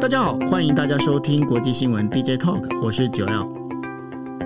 大家好，欢迎大家收听国际新闻 DJ Talk，我是九 L。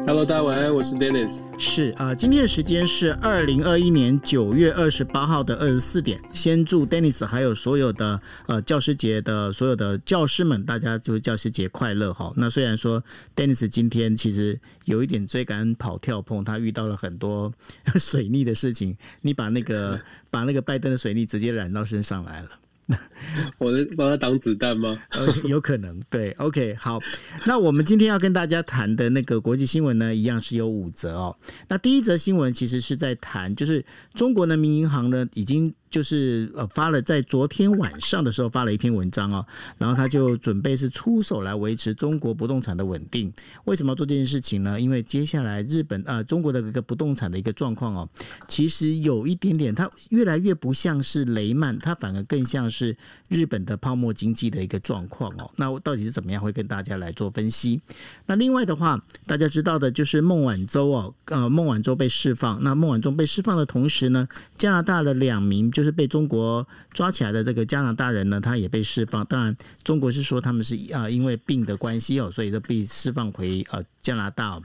Hello，大家晚安，我是 Dennis。是啊、呃，今天的时间是二零二一年九月二十八号的二十四点。先祝 Dennis 还有所有的呃教师节的所有的教师们，大家就教师节快乐哈。那虽然说 Dennis 今天其实有一点追赶跑跳碰，他遇到了很多 水逆的事情，你把那个 把那个拜登的水逆直接染到身上来了。我能帮他挡子弹吗？有可能。对，OK，好。那我们今天要跟大家谈的那个国际新闻呢，一样是有五则哦。那第一则新闻其实是在谈，就是中国人民银行呢已经。就是呃发了，在昨天晚上的时候发了一篇文章哦，然后他就准备是出手来维持中国不动产的稳定。为什么要做这件事情呢？因为接下来日本啊、中国的一个不动产的一个状况哦，其实有一点点，它越来越不像是雷曼，它反而更像是日本的泡沫经济的一个状况哦。那到底是怎么样？会跟大家来做分析。那另外的话，大家知道的就是孟晚舟哦，呃，孟晚舟被释放。那孟晚舟被释放的同时呢，加拿大的两名就是被中国抓起来的这个加拿大人呢，他也被释放。当然，中国是说他们是啊，因为病的关系哦，所以都被释放回呃加拿大。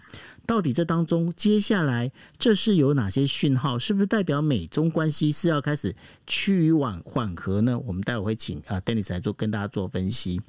到底这当中接下来这是有哪些讯号？是不是代表美中关系是要开始趋于缓缓和呢？我们待会会请啊 Dennis 来做跟大家做分析。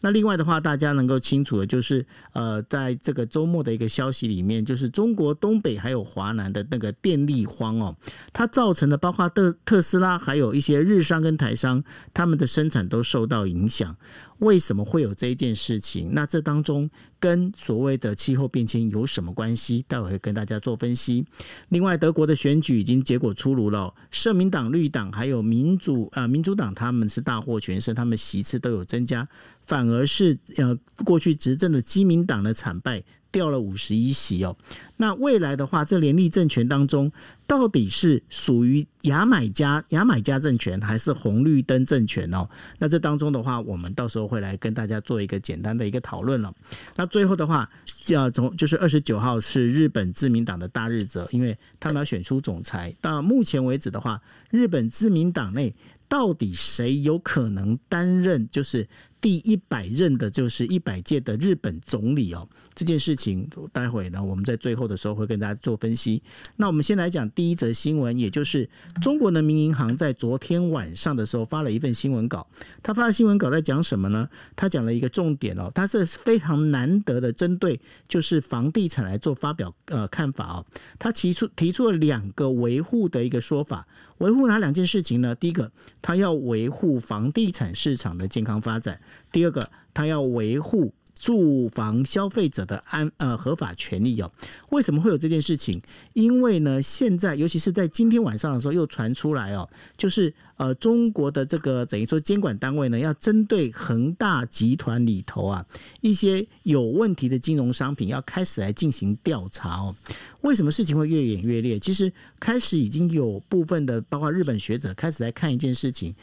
那另外的话，大家能够清楚的就是，呃，在这个周末的一个消息里面，就是中国东北还有华南的那个电力荒哦，它造成的包括特特斯拉还有一些日商跟台商，他们的生产都受到影响。为什么会有这一件事情？那这当中跟所谓的气候变迁有什么关系？待会会跟大家做分析。另外，德国的选举已经结果出炉了，社民党、绿党还有民主啊、民主党，他们是大获全胜，他们席次都有增加，反而是呃过去执政的基民党的惨败。掉了五十一席哦，那未来的话，这联立政权当中，到底是属于牙买加牙买加政权，还是红绿灯政权哦？那这当中的话，我们到时候会来跟大家做一个简单的一个讨论了。那最后的话，要从就是二十九号是日本自民党的大日子，因为他们要选出总裁。到目前为止的话，日本自民党内到底谁有可能担任？就是。第一百任的就是一百届的日本总理哦，这件事情待会呢，我们在最后的时候会跟大家做分析。那我们先来讲第一则新闻，也就是中国人民银行在昨天晚上的时候发了一份新闻稿。他发的新闻稿在讲什么呢？他讲了一个重点哦，他是非常难得的针对就是房地产来做发表呃看法哦。他提出提出了两个维护的一个说法，维护哪两件事情呢？第一个，他要维护房地产市场的健康发展。第二个，他要维护住房消费者的安呃合法权利哦。为什么会有这件事情？因为呢，现在尤其是在今天晚上的时候，又传出来哦，就是呃中国的这个等于说监管单位呢，要针对恒大集团里头啊一些有问题的金融商品，要开始来进行调查哦。为什么事情会越演越烈？其实开始已经有部分的，包括日本学者开始来看一件事情。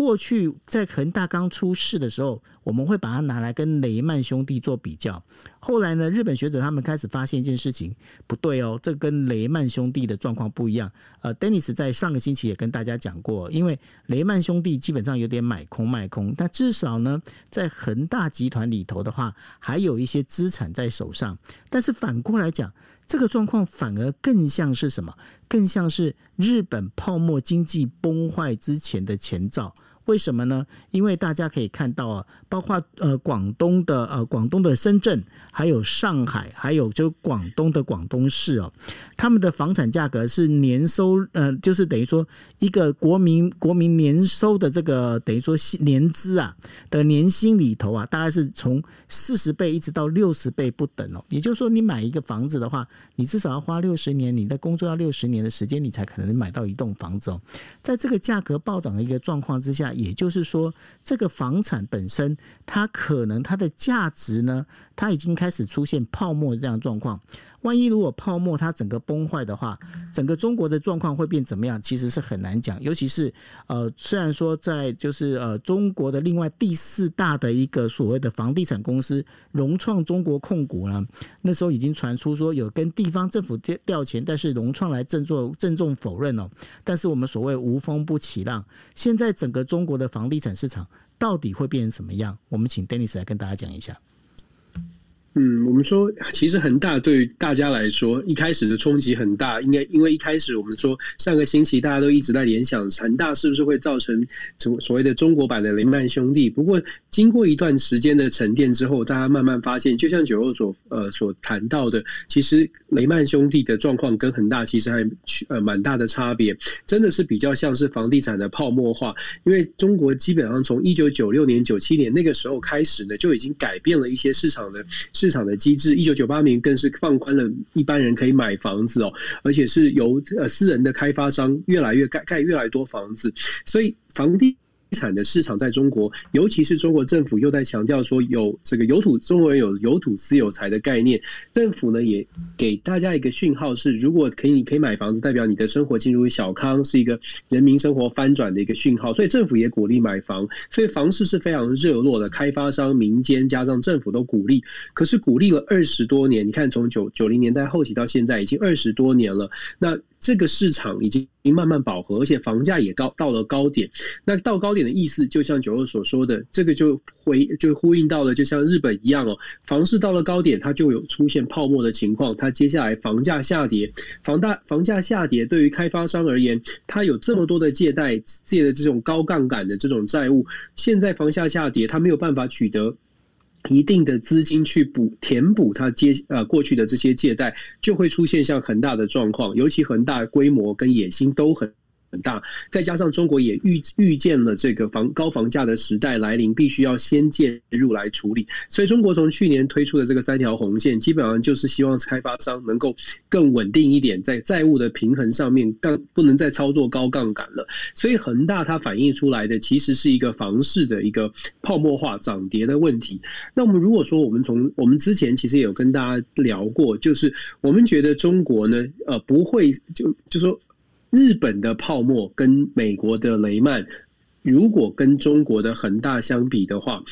过去在恒大刚出事的时候，我们会把它拿来跟雷曼兄弟做比较。后来呢，日本学者他们开始发现一件事情，不对哦，这跟雷曼兄弟的状况不一样。呃，Dennis 在上个星期也跟大家讲过，因为雷曼兄弟基本上有点买空卖空，但至少呢，在恒大集团里头的话，还有一些资产在手上。但是反过来讲，这个状况反而更像是什么？更像是日本泡沫经济崩坏之前的前兆。为什么呢？因为大家可以看到啊，包括呃广东的呃广东的深圳，还有上海，还有就广东的广东市哦，他们的房产价格是年收呃，就是等于说一个国民国民年收的这个等于说年资啊的年薪里头啊，大概是从四十倍一直到六十倍不等哦。也就是说，你买一个房子的话，你至少要花六十年，你的工作要六十年的时间，你才可能买到一栋房子哦。在这个价格暴涨的一个状况之下。也就是说，这个房产本身，它可能它的价值呢，它已经开始出现泡沫这样的状况。万一如果泡沫它整个崩坏的话，整个中国的状况会变怎么样？其实是很难讲。尤其是呃，虽然说在就是呃中国的另外第四大的一个所谓的房地产公司融创中国控股呢，那时候已经传出说有跟地方政府调调钱，但是融创来郑重郑重否认哦。但是我们所谓无风不起浪，现在整个中国的房地产市场到底会变成什么样？我们请 Dennis 来跟大家讲一下。嗯，我们说其实恒大对于大家来说，一开始的冲击很大，应该因为一开始我们说上个星期大家都一直在联想恒大是不是会造成所所谓的中国版的雷曼兄弟。不过经过一段时间的沉淀之后，大家慢慢发现，就像九欧所呃所谈到的，其实雷曼兄弟的状况跟恒大其实还呃蛮大的差别，真的是比较像是房地产的泡沫化。因为中国基本上从一九九六年、九七年那个时候开始呢，就已经改变了一些市场的。市场的机制，一九九八年更是放宽了一般人可以买房子哦，而且是由呃私人的开发商越来越盖盖越来越多房子，所以房地产的市场在中国，尤其是中国政府又在强调说有这个有土，中国人有有土私有财的概念。政府呢也给大家一个讯号是，如果可以可以买房子，代表你的生活进入小康，是一个人民生活翻转的一个讯号。所以政府也鼓励买房，所以房市是非常热络的。开发商、民间加上政府都鼓励，可是鼓励了二十多年，你看从九九零年代后期到现在已经二十多年了，那。这个市场已经慢慢饱和，而且房价也高到了高点。那到高点的意思，就像九二所说的，这个就回就呼应到了，就像日本一样哦，房市到了高点，它就有出现泡沫的情况。它接下来房价下跌，房大房价下跌，对于开发商而言，它有这么多的借贷借的这种高杠杆的这种债务，现在房价下跌，它没有办法取得。一定的资金去补填补它接呃过去的这些借贷，就会出现像恒大的状况，尤其恒大规模跟野心都很。很大，再加上中国也预预见了这个房高房价的时代来临，必须要先介入来处理。所以，中国从去年推出的这个三条红线，基本上就是希望开发商能够更稳定一点，在债务的平衡上面更不能再操作高杠杆了。所以，恒大它反映出来的其实是一个房市的一个泡沫化涨跌的问题。那我们如果说我们从我们之前其实也有跟大家聊过，就是我们觉得中国呢，呃，不会就就说。日本的泡沫跟美国的雷曼，如果跟中国的恒大相比的话，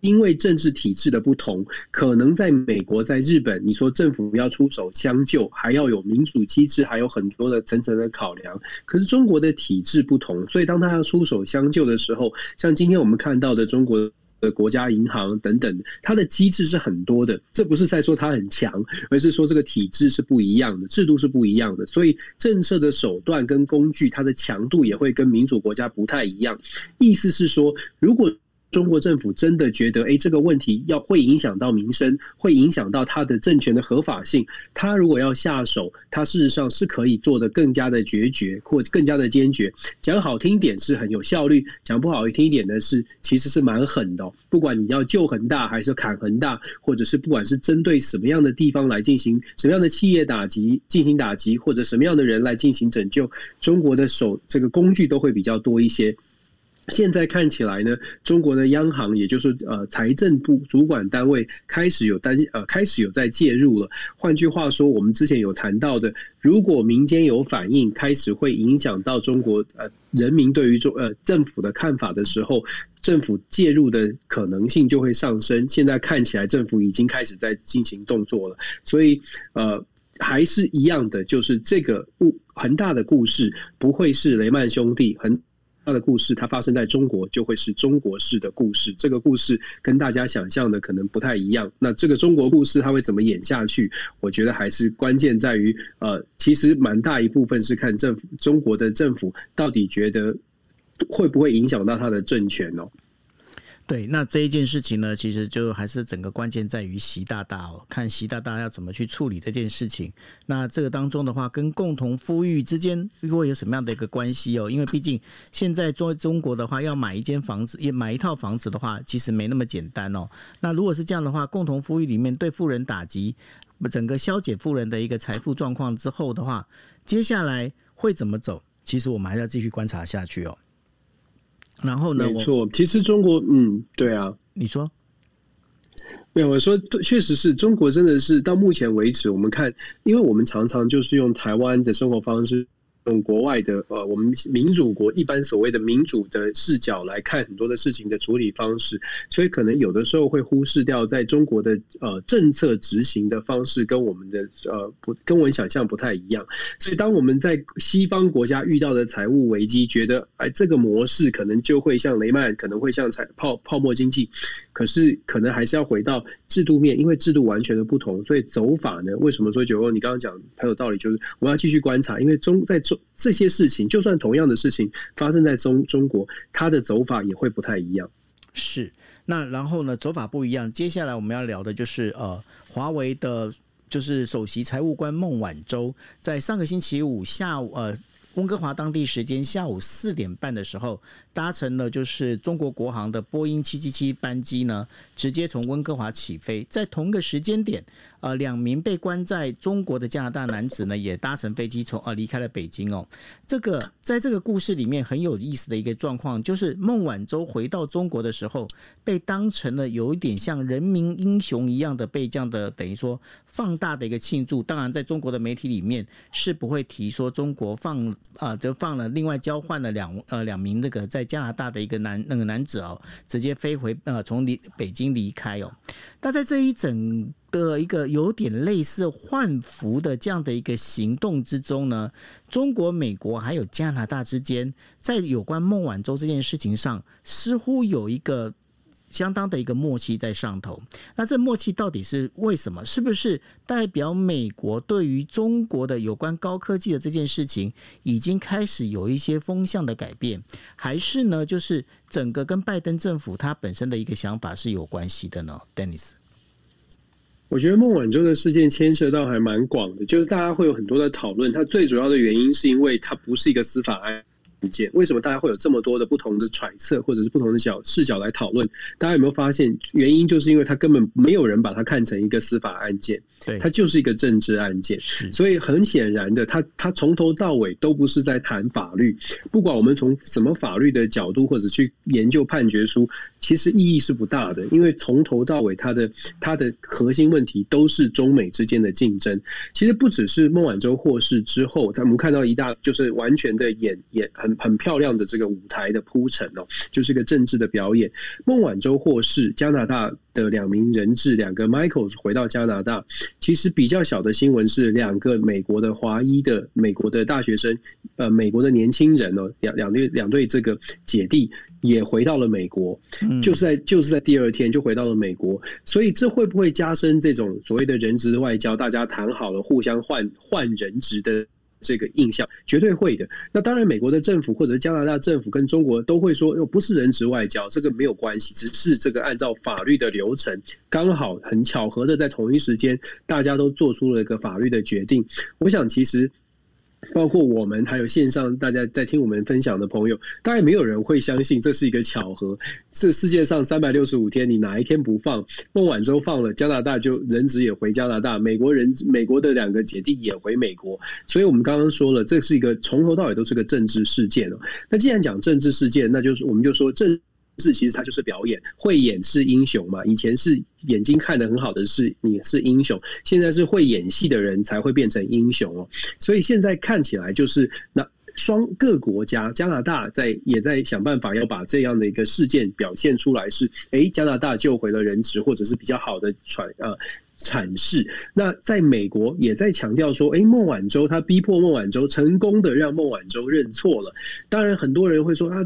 因为政治体制的不同，可能在美国、在日本，你说政府要出手相救，还要有民主机制，还有很多的层层的考量。可是中国的体制不同，所以当他要出手相救的时候，像今天我们看到的中国。国家银行等等，它的机制是很多的。这不是在说它很强，而是说这个体制是不一样的，制度是不一样的。所以政策的手段跟工具，它的强度也会跟民主国家不太一样。意思是说，如果中国政府真的觉得，哎，这个问题要会影响到民生，会影响到他的政权的合法性。他如果要下手，他事实上是可以做得更加的决绝，或更加的坚决。讲好听点是很有效率，讲不好听一点的是其实是蛮狠的。不管你要救恒大，还是砍恒大，或者是不管是针对什么样的地方来进行什么样的企业打击进行打击，或者什么样的人来进行拯救，中国的手这个工具都会比较多一些。现在看起来呢，中国的央行，也就是呃财政部主管单位开始有担呃开始有在介入了。换句话说，我们之前有谈到的，如果民间有反应，开始会影响到中国呃人民对于中呃政府的看法的时候，政府介入的可能性就会上升。现在看起来，政府已经开始在进行动作了。所以呃还是一样的，就是这个故恒大的故事不会是雷曼兄弟很。他的故事，它发生在中国，就会是中国式的故事。这个故事跟大家想象的可能不太一样。那这个中国故事，它会怎么演下去？我觉得还是关键在于，呃，其实蛮大一部分是看政府，中国的政府到底觉得会不会影响到他的政权哦。对，那这一件事情呢，其实就还是整个关键在于习大大哦，看习大大要怎么去处理这件事情。那这个当中的话，跟共同富裕之间会有什么样的一个关系哦？因为毕竟现在中中国的话，要买一间房子，也买一套房子的话，其实没那么简单哦。那如果是这样的话，共同富裕里面对富人打击，整个消解富人的一个财富状况之后的话，接下来会怎么走？其实我们还要继续观察下去哦。然后呢？没错，其实中国，嗯，对啊，你说，没有，我说确实是中国真的是到目前为止，我们看，因为我们常常就是用台湾的生活方式。用国外的呃，我们民主国一般所谓的民主的视角来看很多的事情的处理方式，所以可能有的时候会忽视掉在中国的呃政策执行的方式跟我们的呃不跟我们想象不太一样。所以当我们在西方国家遇到的财务危机，觉得哎这个模式可能就会像雷曼，可能会像财泡泡沫经济，可是可能还是要回到制度面，因为制度完全的不同，所以走法呢？为什么说九欧你刚刚讲很有道理？就是我要继续观察，因为中在中。这些事情，就算同样的事情发生在中中国，它的走法也会不太一样。是，那然后呢，走法不一样。接下来我们要聊的就是呃，华为的，就是首席财务官孟晚舟，在上个星期五下午，呃，温哥华当地时间下午四点半的时候，搭乘了就是中国国航的波音七七七班机呢，直接从温哥华起飞，在同个时间点。呃，两名被关在中国的加拿大男子呢，也搭乘飞机从呃离开了北京哦。这个在这个故事里面很有意思的一个状况，就是孟晚舟回到中国的时候，被当成了有一点像人民英雄一样的被这样的等于说放大的一个庆祝。当然，在中国的媒体里面是不会提说中国放啊、就放了另外交换了两呃两名那个在加拿大的一个男那个男子哦，直接飞回呃从离北京离开哦。但在这一整的一个有点类似换服的这样的一个行动之中呢，中国、美国还有加拿大之间，在有关孟晚舟这件事情上，似乎有一个相当的一个默契在上头。那这默契到底是为什么？是不是代表美国对于中国的有关高科技的这件事情，已经开始有一些风向的改变？还是呢，就是整个跟拜登政府他本身的一个想法是有关系的呢？Dennis。我觉得孟晚舟的事件牵涉到还蛮广的，就是大家会有很多的讨论。它最主要的原因是因为它不是一个司法案件。为什么大家会有这么多的不同的揣测，或者是不同的角视角来讨论？大家有没有发现，原因就是因为它根本没有人把它看成一个司法案件。对，它就是一个政治案件，所以很显然的，他他从头到尾都不是在谈法律。不管我们从什么法律的角度或者去研究判决书，其实意义是不大的，因为从头到尾，它的它的核心问题都是中美之间的竞争。其实不只是孟晚舟获释之后，咱们看到一大就是完全的演演很很漂亮的这个舞台的铺陈哦，就是个政治的表演。孟晚舟获释，加拿大的两名人质，两个 Michael 回到加拿大。其实比较小的新闻是，两个美国的华裔的美国的大学生，呃，美国的年轻人哦，两两对两对这个姐弟也回到了美国，就是在就是在第二天就回到了美国，所以这会不会加深这种所谓的人质外交？大家谈好了互相换换人质的？这个印象绝对会的。那当然，美国的政府或者加拿大政府跟中国都会说，又不是人质外交，这个没有关系，只是这个按照法律的流程，刚好很巧合的在同一时间，大家都做出了一个法律的决定。我想，其实。包括我们，还有线上大家在听我们分享的朋友，当然没有人会相信这是一个巧合。这世界上三百六十五天，你哪一天不放？孟晚舟放了，加拿大就人质也回加拿大，美国人美国的两个姐弟也回美国。所以我们刚刚说了，这是一个从头到尾都是个政治事件哦。那既然讲政治事件，那就是我们就说政。是，其实他就是表演，会演是英雄嘛。以前是眼睛看得很好的是你是英雄，现在是会演戏的人才会变成英雄哦。所以现在看起来就是那双各国家，加拿大在也在想办法要把这样的一个事件表现出来是，哎，加拿大救回了人质，或者是比较好的传呃阐释。那在美国也在强调说，哎，孟晚舟他逼迫孟晚舟成功的让孟晚舟认错了。当然很多人会说啊。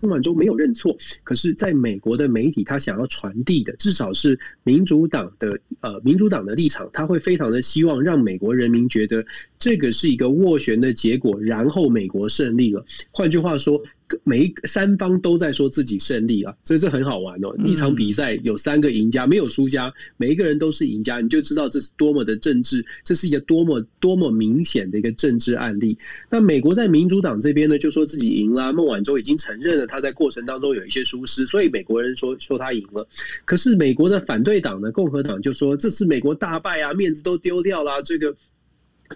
孟晚舟没有认错，可是在美国的媒体，他想要传递的至少是民主党的呃民主党的立场，他会非常的希望让美国人民觉得这个是一个斡旋的结果，然后美国胜利了。换句话说。每一三方都在说自己胜利啊，所以这很好玩哦。一场比赛有三个赢家，没有输家，每一个人都是赢家，你就知道这是多么的政治，这是一个多么多么明显的一个政治案例。那美国在民主党这边呢，就说自己赢了，孟晚舟已经承认了他在过程当中有一些疏失，所以美国人说说他赢了。可是美国的反对党呢，共和党就说这次美国大败啊，面子都丢掉了，这个。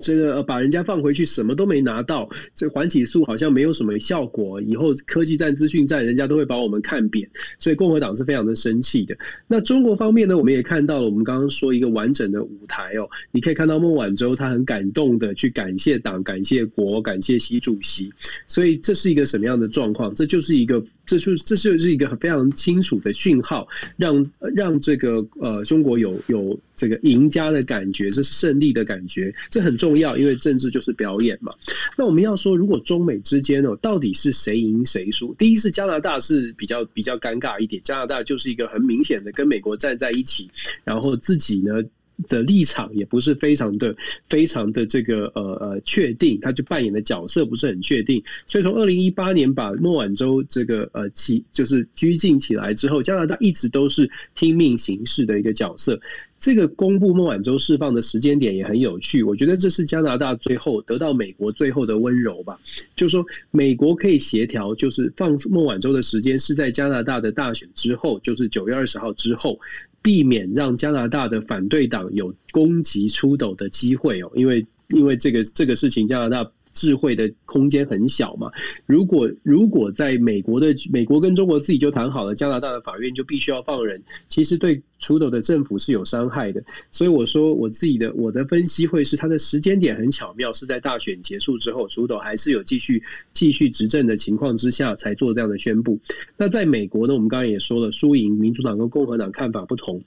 这个把人家放回去，什么都没拿到，这个、缓起诉好像没有什么效果，以后科技战、资讯战，人家都会把我们看扁，所以共和党是非常的生气的。那中国方面呢，我们也看到了，我们刚刚说一个完整的舞台哦，你可以看到孟晚舟他很感动的去感谢党、感谢国、感谢习主席，所以这是一个什么样的状况？这就是一个。这就这就是一个非常清楚的讯号，让让这个呃中国有有这个赢家的感觉，这是胜利的感觉，这很重要，因为政治就是表演嘛。那我们要说，如果中美之间哦，到底是谁赢谁输？第一是加拿大是比较比较尴尬一点，加拿大就是一个很明显的跟美国站在一起，然后自己呢。的立场也不是非常的、非常的这个呃呃确定，他就扮演的角色不是很确定，所以从二零一八年把孟晚舟这个呃起就是拘禁起来之后，加拿大一直都是听命行事的一个角色。这个公布孟晚舟释放的时间点也很有趣，我觉得这是加拿大最后得到美国最后的温柔吧，就是说美国可以协调，就是放孟晚舟的时间是在加拿大的大选之后，就是九月二十号之后。避免让加拿大的反对党有攻击出斗的机会哦，因为因为这个这个事情，加拿大智慧的空间很小嘛。如果如果在美国的美国跟中国自己就谈好了，加拿大的法院就必须要放人，其实对。楚斗的政府是有伤害的，所以我说我自己的我的分析会是他的时间点很巧妙，是在大选结束之后，楚斗还是有继续继续执政的情况之下才做这样的宣布。那在美国呢，我们刚刚也说了，输赢民主党跟共和党看法不同，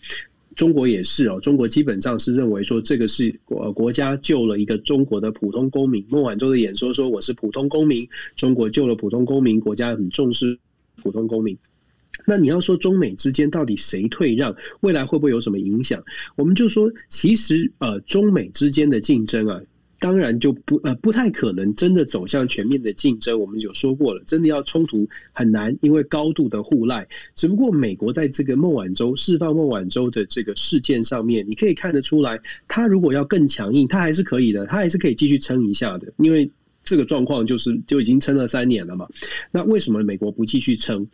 中国也是哦，中国基本上是认为说这个是国国家救了一个中国的普通公民。孟晚舟的演说说我是普通公民，中国救了普通公民，国家很重视普通公民。那你要说中美之间到底谁退让，未来会不会有什么影响？我们就说，其实呃，中美之间的竞争啊，当然就不呃不太可能真的走向全面的竞争。我们有说过了，真的要冲突很难，因为高度的互赖。只不过美国在这个孟晚舟释放孟晚舟的这个事件上面，你可以看得出来，他如果要更强硬，他还是可以的，他还是可以继续撑一下的，因为。这个状况就是就已经撑了三年了嘛？那为什么美国不继续撑？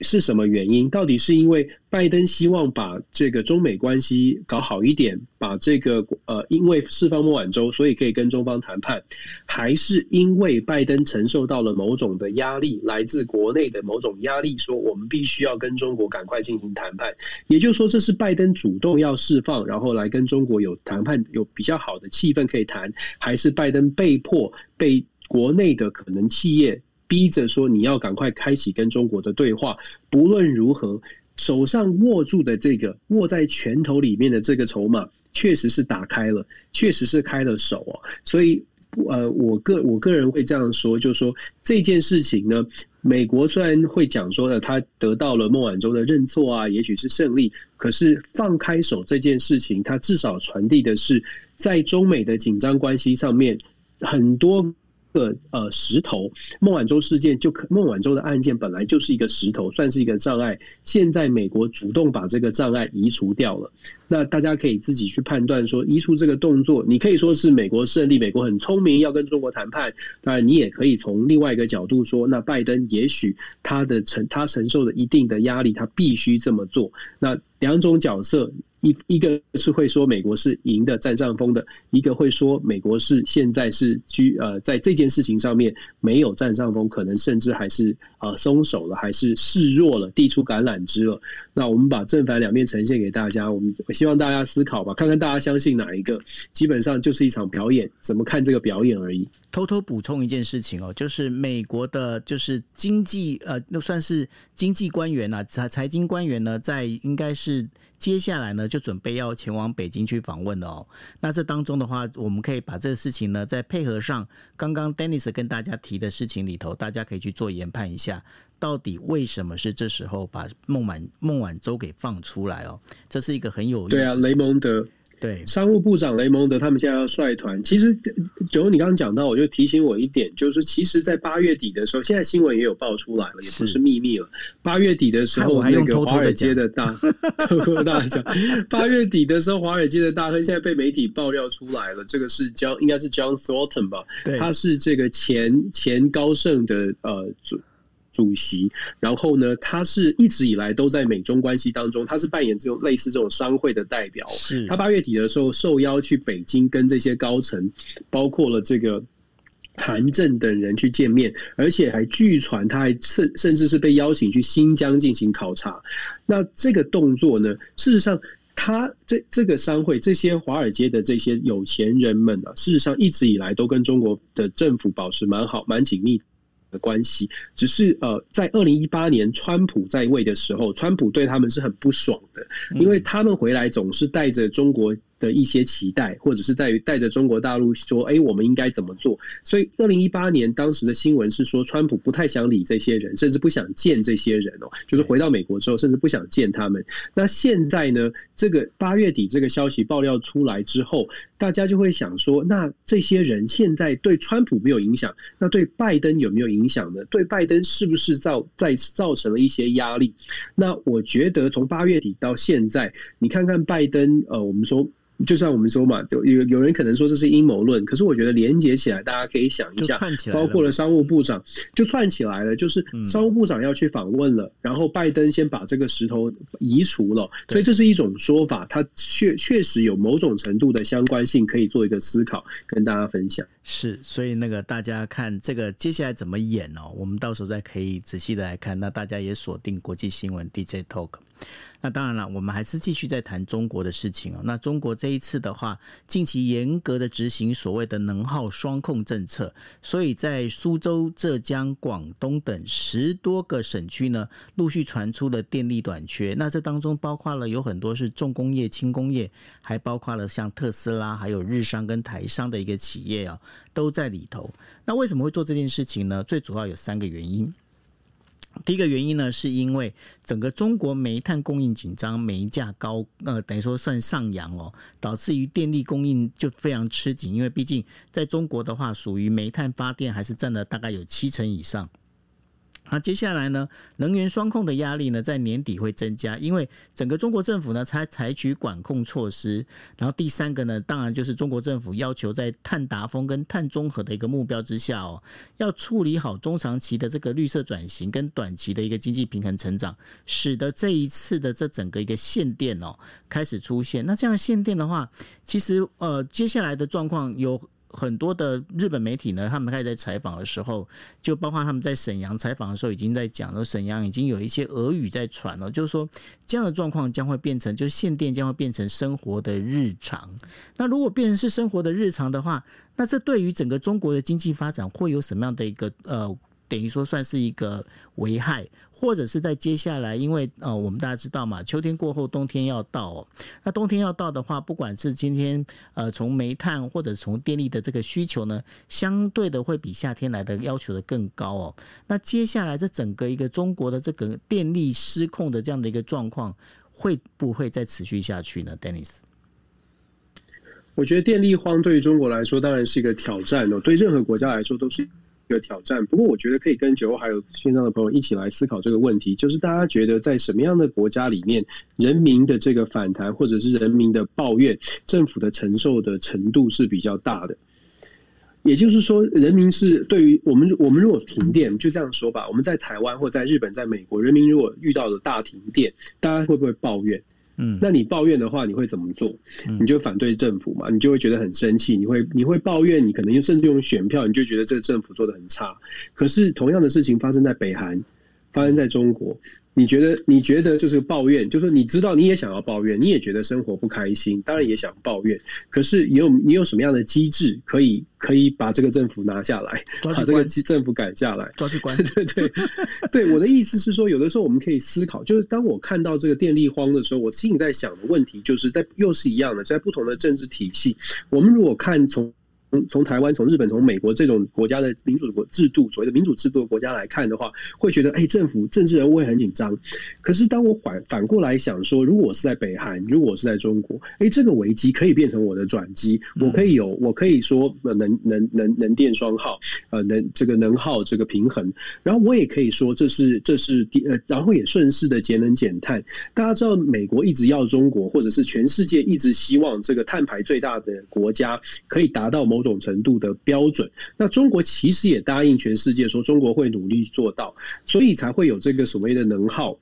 是什么原因？到底是因为拜登希望把这个中美关系搞好一点，把这个呃，因为释放孟晚舟，所以可以跟中方谈判，还是因为拜登承受到了某种的压力，来自国内的某种压力，说我们必须要跟中国赶快进行谈判？也就是说，这是拜登主动要释放，然后来跟中国有谈判，有比较好的气氛可以谈，还是拜登被迫被？国内的可能企业逼着说，你要赶快开启跟中国的对话。不论如何，手上握住的这个握在拳头里面的这个筹码，确实是打开了，确实是开了手哦。所以，呃，我个我个人会这样说，就是说这件事情呢，美国虽然会讲说呢，他得到了孟晚舟的认错啊，也许是胜利，可是放开手这件事情，它至少传递的是，在中美的紧张关系上面，很多。个呃石头，孟晚舟事件就可孟晚舟的案件本来就是一个石头，算是一个障碍。现在美国主动把这个障碍移除掉了，那大家可以自己去判断说，移除这个动作，你可以说是美国胜利，美国很聪明，要跟中国谈判。当然，你也可以从另外一个角度说，那拜登也许他的承他承受的一定的压力，他必须这么做。那两种角色。一一个是会说美国是赢的占上风的，一个会说美国是现在是居呃在这件事情上面没有占上风，可能甚至还是呃松手了，还是示弱了，递出橄榄枝了。那我们把正反两面呈现给大家，我们希望大家思考吧，看看大家相信哪一个。基本上就是一场表演，怎么看这个表演而已。偷偷补充一件事情哦，就是美国的，就是经济呃，那算是经济官员呐，财财经官员呢，在应该是。接下来呢，就准备要前往北京去访问了哦。那这当中的话，我们可以把这个事情呢，再配合上刚刚 Dennis 跟大家提的事情里头，大家可以去做研判一下，到底为什么是这时候把孟晚孟晚舟给放出来哦？这是一个很有意思。对啊，雷蒙德。对，商务部长雷蒙德他们现在要率团。其实，九欧你刚刚讲到，我就提醒我一点，就是其实，在八月底的时候，现在新闻也有爆出来了，也不是秘密了。八月底的时候，那个华尔街的大 偷偷大讲，八月底的时候，华尔街的大亨现在被媒体爆料出来了。这个是 John，应该是 John Thornton 吧？他是这个前前高盛的呃主。席，然后呢，他是一直以来都在美中关系当中，他是扮演这种类似这种商会的代表。是他八月底的时候受邀去北京跟这些高层，包括了这个韩正等人去见面，而且还据传他还甚甚至是被邀请去新疆进行考察。那这个动作呢，事实上。他这这个商会，这些华尔街的这些有钱人们啊，事实上一直以来都跟中国的政府保持蛮好、蛮紧密的关系。只是呃，在二零一八年川普在位的时候，川普对他们是很不爽的，因为他们回来总是带着中国的一些期待，或者是带带着中国大陆说：“哎，我们应该怎么做？”所以，二零一八年当时的新闻是说，川普不太想理这些人，甚至不想见这些人哦。就是回到美国之后，甚至不想见他们。那现在呢？这个八月底这个消息爆料出来之后，大家就会想说：那这些人现在对川普没有影响，那对拜登有没有影响呢？对拜登是不是造再次造成了一些压力？那我觉得从八月底到现在，你看看拜登，呃，我们说。就像我们说嘛，有有人可能说这是阴谋论，可是我觉得连接起来，大家可以想一下，包括了商务部长就串起来了，就是商务部长要去访问了，然后拜登先把这个石头移除了，所以这是一种说法，它确确实有某种程度的相关性，可以做一个思考，跟大家分享。是，所以那个大家看这个接下来怎么演哦，我们到时候再可以仔细的来看。那大家也锁定国际新闻 DJ Talk。那当然了，我们还是继续在谈中国的事情哦。那中国这一次的话，近期严格的执行所谓的能耗双控政策，所以在苏州、浙江、广东等十多个省区呢，陆续传出了电力短缺。那这当中包括了有很多是重工业、轻工业，还包括了像特斯拉、还有日商跟台商的一个企业啊，都在里头。那为什么会做这件事情呢？最主要有三个原因。第一个原因呢，是因为整个中国煤炭供应紧张，煤价高，呃，等于说算上扬哦，导致于电力供应就非常吃紧，因为毕竟在中国的话，属于煤炭发电还是占了大概有七成以上。那接下来呢，能源双控的压力呢，在年底会增加，因为整个中国政府呢，才采取管控措施。然后第三个呢，当然就是中国政府要求在碳达峰跟碳中和的一个目标之下哦，要处理好中长期的这个绿色转型跟短期的一个经济平衡成长，使得这一次的这整个一个限电哦开始出现。那这样限电的话，其实呃接下来的状况有。很多的日本媒体呢，他们开始在采访的时候，就包括他们在沈阳采访的时候，已经在讲了，沈阳已经有一些俄语在传了，就是说这样的状况将会变成，就限电将会变成生活的日常。那如果变成是生活的日常的话，那这对于整个中国的经济发展会有什么样的一个呃，等于说算是一个危害？或者是在接下来，因为呃，我们大家知道嘛，秋天过后冬天要到哦。那冬天要到的话，不管是今天呃从煤炭或者从电力的这个需求呢，相对的会比夏天来的要求的更高哦。那接下来这整个一个中国的这个电力失控的这样的一个状况，会不会再持续下去呢？Dennis，我觉得电力荒对于中国来说当然是一个挑战哦，对任何国家来说都是。一个挑战，不过我觉得可以跟九欧还有线上的朋友一起来思考这个问题，就是大家觉得在什么样的国家里面，人民的这个反弹或者是人民的抱怨，政府的承受的程度是比较大的。也就是说，人民是对于我们，我们如果停电，就这样说吧，我们在台湾或在日本、在美国，人民如果遇到了大停电，大家会不会抱怨？嗯，那你抱怨的话，你会怎么做？你就反对政府嘛，你就会觉得很生气，你会你会抱怨，你可能甚至用选票，你就觉得这个政府做的很差。可是同样的事情发生在北韩，发生在中国。你觉得？你觉得就是抱怨，就是你知道你也想要抱怨，你也觉得生活不开心，当然也想抱怨。可是你有你有什么样的机制可以可以把这个政府拿下来，把这个政府赶下来？抓去关？对对对，对，我的意思是说，有的时候我们可以思考，就是当我看到这个电力荒的时候，我心里在想的问题，就是在又是一样的，在不同的政治体系，我们如果看从。从从台湾、从日本、从美国这种国家的民主国制度，所谓的民主制度的国家来看的话，会觉得，哎，政府政治人物会很紧张。可是当我反反过来想说，如果我是在北韩，如果我是在中国，哎，这个危机可以变成我的转机，我可以有，我可以说能能能能电双耗，呃，能这个能耗这个平衡，然后我也可以说这是这是第呃，然后也顺势的节能减碳。大家知道，美国一直要中国，或者是全世界一直希望这个碳排最大的国家可以达到某。某种程度的标准。那中国其实也答应全世界说，中国会努力做到，所以才会有这个所谓的能耗。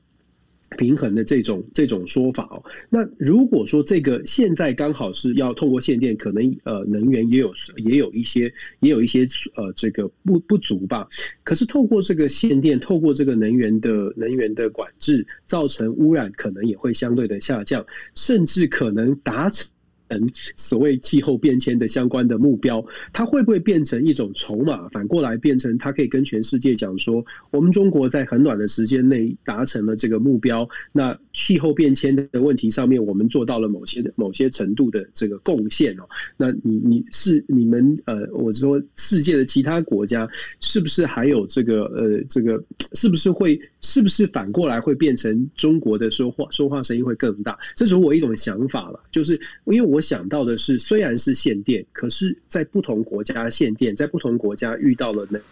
平衡的这种这种说法哦，那如果说这个现在刚好是要透过限电，可能呃能源也有也有一些也有一些呃这个不不足吧。可是透过这个限电，透过这个能源的能源的管制，造成污染可能也会相对的下降，甚至可能达成。嗯，所谓气候变迁的相关的目标，它会不会变成一种筹码？反过来变成它可以跟全世界讲说，我们中国在很短的时间内达成了这个目标。那气候变迁的问题上面，我们做到了某些某些程度的这个贡献哦。那你你是你们呃，我说世界的其他国家是不是还有这个呃这个是不是会是不是反过来会变成中国的说话说话声音会更大？这是我一种想法了，就是因为我。我想到的是，虽然是限电，可是在不同国家限电，在不同国家遇到了能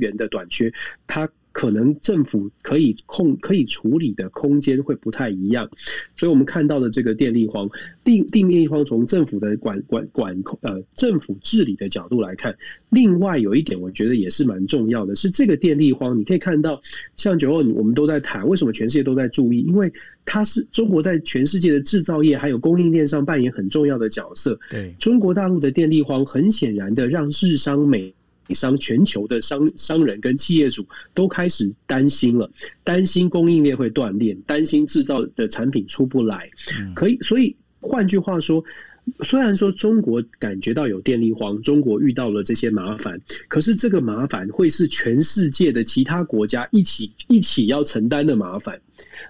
源的短缺，它。可能政府可以控可以处理的空间会不太一样，所以我们看到的这个电力荒，地地面力荒，从政府的管管管控呃政府治理的角度来看，另外有一点我觉得也是蛮重要的，是这个电力荒，你可以看到像九二我们都在谈，为什么全世界都在注意？因为它是中国在全世界的制造业还有供应链上扮演很重要的角色。对，中国大陆的电力荒，很显然的让日商美。商全球的商商人跟企业主都开始担心了，担心供应链会断裂，担心制造的产品出不来。可以，所以换句话说，虽然说中国感觉到有电力荒，中国遇到了这些麻烦，可是这个麻烦会是全世界的其他国家一起一起要承担的麻烦。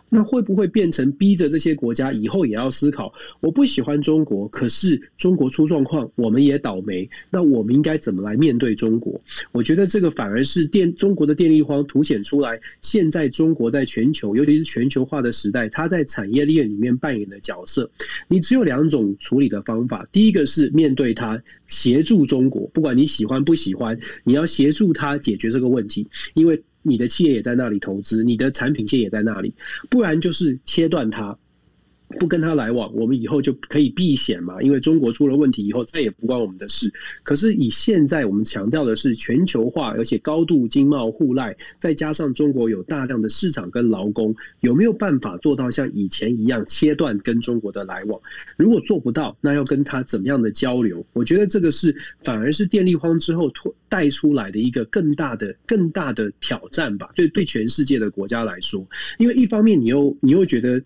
那会不会变成逼着这些国家以后也要思考？我不喜欢中国，可是中国出状况，我们也倒霉。那我们应该怎么来面对中国？我觉得这个反而是电中国的电力荒凸显出来，现在中国在全球，尤其是全球化的时代，它在产业链里面扮演的角色。你只有两种处理的方法：第一个是面对它，协助中国，不管你喜欢不喜欢，你要协助它解决这个问题，因为。你的企业也在那里投资，你的产品线也在那里，不然就是切断它。不跟他来往，我们以后就可以避险嘛？因为中国出了问题以后，再也不关我们的事。可是以现在我们强调的是全球化，而且高度经贸互赖，再加上中国有大量的市场跟劳工，有没有办法做到像以前一样切断跟中国的来往？如果做不到，那要跟他怎么样的交流？我觉得这个是反而是电力荒之后带出来的一个更大的、更大的挑战吧？对对，全世界的国家来说，因为一方面你又你又觉得。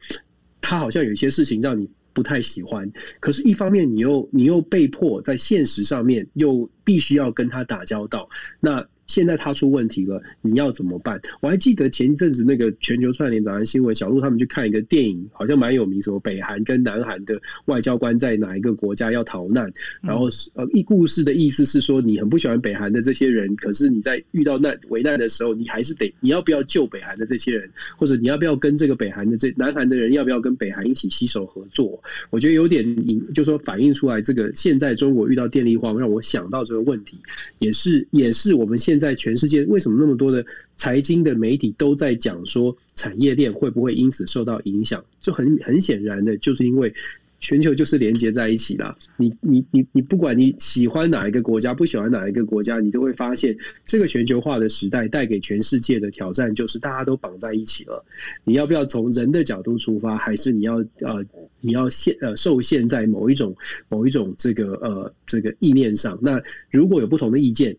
他好像有一些事情让你不太喜欢，可是，一方面你又你又被迫在现实上面又必须要跟他打交道，那。现在他出问题了，你要怎么办？我还记得前一阵子那个全球串联早安新闻，小鹿他们去看一个电影，好像蛮有名，什么北韩跟南韩的外交官在哪一个国家要逃难，然后呃，一故事的意思是说，你很不喜欢北韩的这些人，可是你在遇到难危难的时候，你还是得你要不要救北韩的这些人，或者你要不要跟这个北韩的这南韩的人要不要跟北韩一起携手合作？我觉得有点引，就说反映出来这个现在中国遇到电力荒，让我想到这个问题，也是也是我们现在。在全世界，为什么那么多的财经的媒体都在讲说产业链会不会因此受到影响？就很很显然的，就是因为全球就是连接在一起了。你你你你，不管你喜欢哪一个国家，不喜欢哪一个国家，你都会发现这个全球化的时代带给全世界的挑战，就是大家都绑在一起了。你要不要从人的角度出发，还是你要呃你要限呃受限在某一种某一种这个呃这个意念上？那如果有不同的意见，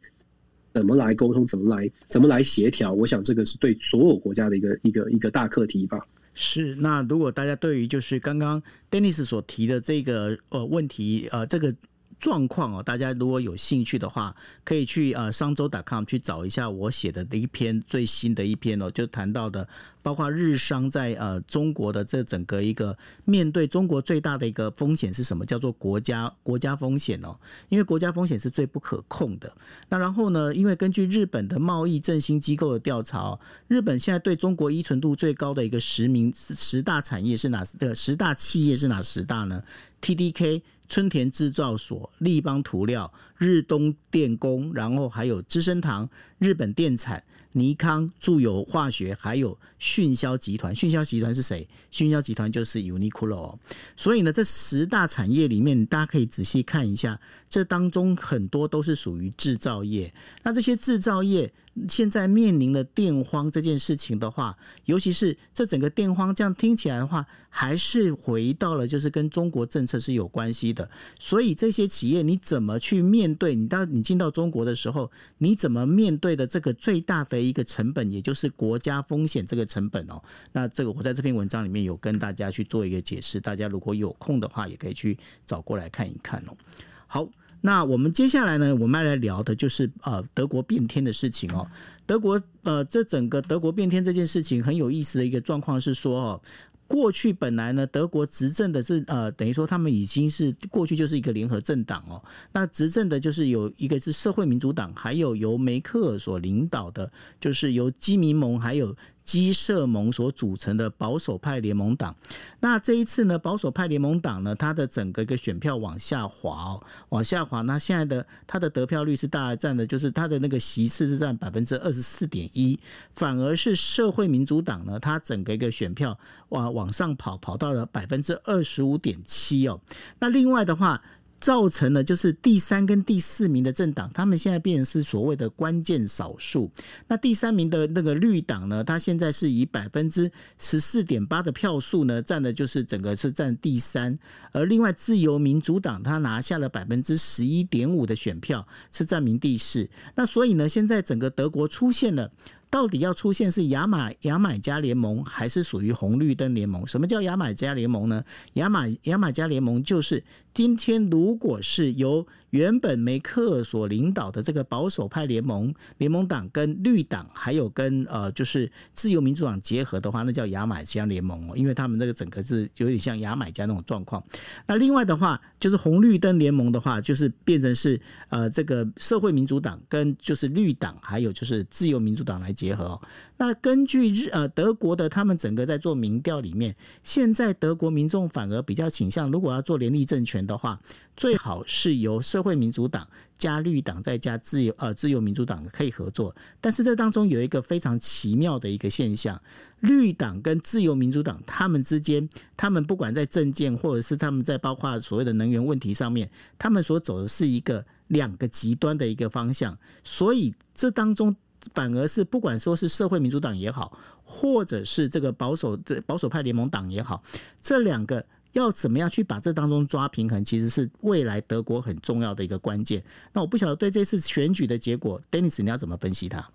怎么来沟通？怎么来怎么来协调？我想这个是对所有国家的一个一个一个大课题吧。是。那如果大家对于就是刚刚 Dennis 所提的这个呃问题呃这个。状况哦，大家如果有兴趣的话，可以去呃商周 .com 去找一下我写的一篇最新的一篇哦，就谈到的，包括日商在呃中国的这整个一个面对中国最大的一个风险是什么？叫做国家国家风险哦，因为国家风险是最不可控的。那然后呢，因为根据日本的贸易振兴机构的调查，日本现在对中国依存度最高的一个十名十大产业是哪的十大企业是哪十大呢？TDK。春田制造所、立邦涂料、日东电工，然后还有资生堂、日本电产、尼康、住友化学，还有迅销集团。迅销集团是谁？迅销集团就是 Uniqlo。所以呢，这十大产业里面，大家可以仔细看一下，这当中很多都是属于制造业。那这些制造业。现在面临了电荒这件事情的话，尤其是这整个电荒，这样听起来的话，还是回到了就是跟中国政策是有关系的。所以这些企业你怎么去面对？你到你进到中国的时候，你怎么面对的这个最大的一个成本，也就是国家风险这个成本哦。那这个我在这篇文章里面有跟大家去做一个解释，大家如果有空的话，也可以去找过来看一看哦。好。那我们接下来呢，我们要来聊的就是呃德国变天的事情哦。德国呃，这整个德国变天这件事情很有意思的一个状况是说哦，过去本来呢德国执政的是呃等于说他们已经是过去就是一个联合政党哦。那执政的就是有一个是社会民主党，还有由梅克尔所领导的，就是由基民盟还有。基社盟所组成的保守派联盟党，那这一次呢，保守派联盟党呢，它的整个一个选票往下滑哦，往下滑。那现在的它的得票率是大概占的，就是它的那个席次是占百分之二十四点一，反而是社会民主党呢，它整个一个选票往往上跑，跑到了百分之二十五点七哦。那另外的话。造成了就是第三跟第四名的政党，他们现在变成是所谓的关键少数。那第三名的那个绿党呢，它现在是以百分之十四点八的票数呢，占的就是整个是占第三。而另外自由民主党，它拿下了百分之十一点五的选票，是占名第四。那所以呢，现在整个德国出现了。到底要出现是牙买牙买加联盟，还是属于红绿灯联盟？什么叫牙买加联盟呢？牙买牙买加联盟就是今天如果是由原本梅克所领导的这个保守派联盟联盟党跟绿党，还有跟呃就是自由民主党结合的话，那叫牙买加联盟哦，因为他们那个整个是有点像牙买加那种状况。那另外的话，就是红绿灯联盟的话，就是变成是呃这个社会民主党跟就是绿党，还有就是自由民主党来结合。那根据日呃德国的他们整个在做民调里面，现在德国民众反而比较倾向，如果要做联立政权的话，最好是由社会民主党加绿党再加自由呃自由民主党可以合作。但是这当中有一个非常奇妙的一个现象，绿党跟自由民主党他们之间，他们不管在政见或者是他们在包括所谓的能源问题上面，他们所走的是一个两个极端的一个方向，所以这当中。反而是不管说是社会民主党也好，或者是这个保守的保守派联盟党也好，这两个要怎么样去把这当中抓平衡，其实是未来德国很重要的一个关键。那我不晓得对这次选举的结果，Dennis 你要怎么分析它？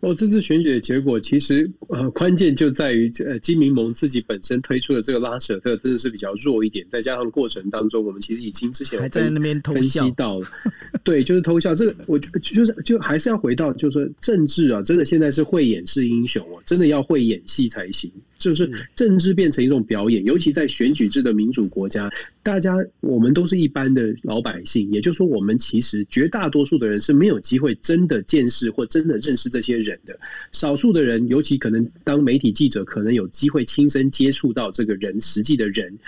哦，这次选举的结果其实呃，关键就在于呃，基民盟自己本身推出的这个拉舍特真的是比较弱一点，再加上过程当中，我们其实已经之前还在那边偷笑分析到了，对，就是偷笑。这个我就是就还是要回到，就是说政治啊，真的现在是会演是英雄哦，真的要会演戏才行。就是政治变成一种表演，尤其在选举制的民主国家，大家我们都是一般的老百姓，也就是说，我们其实绝大多数的人是没有机会真的见识或真的认识这些人的。少数的人，尤其可能当媒体记者，可能有机会亲身接触到这个人实际的人。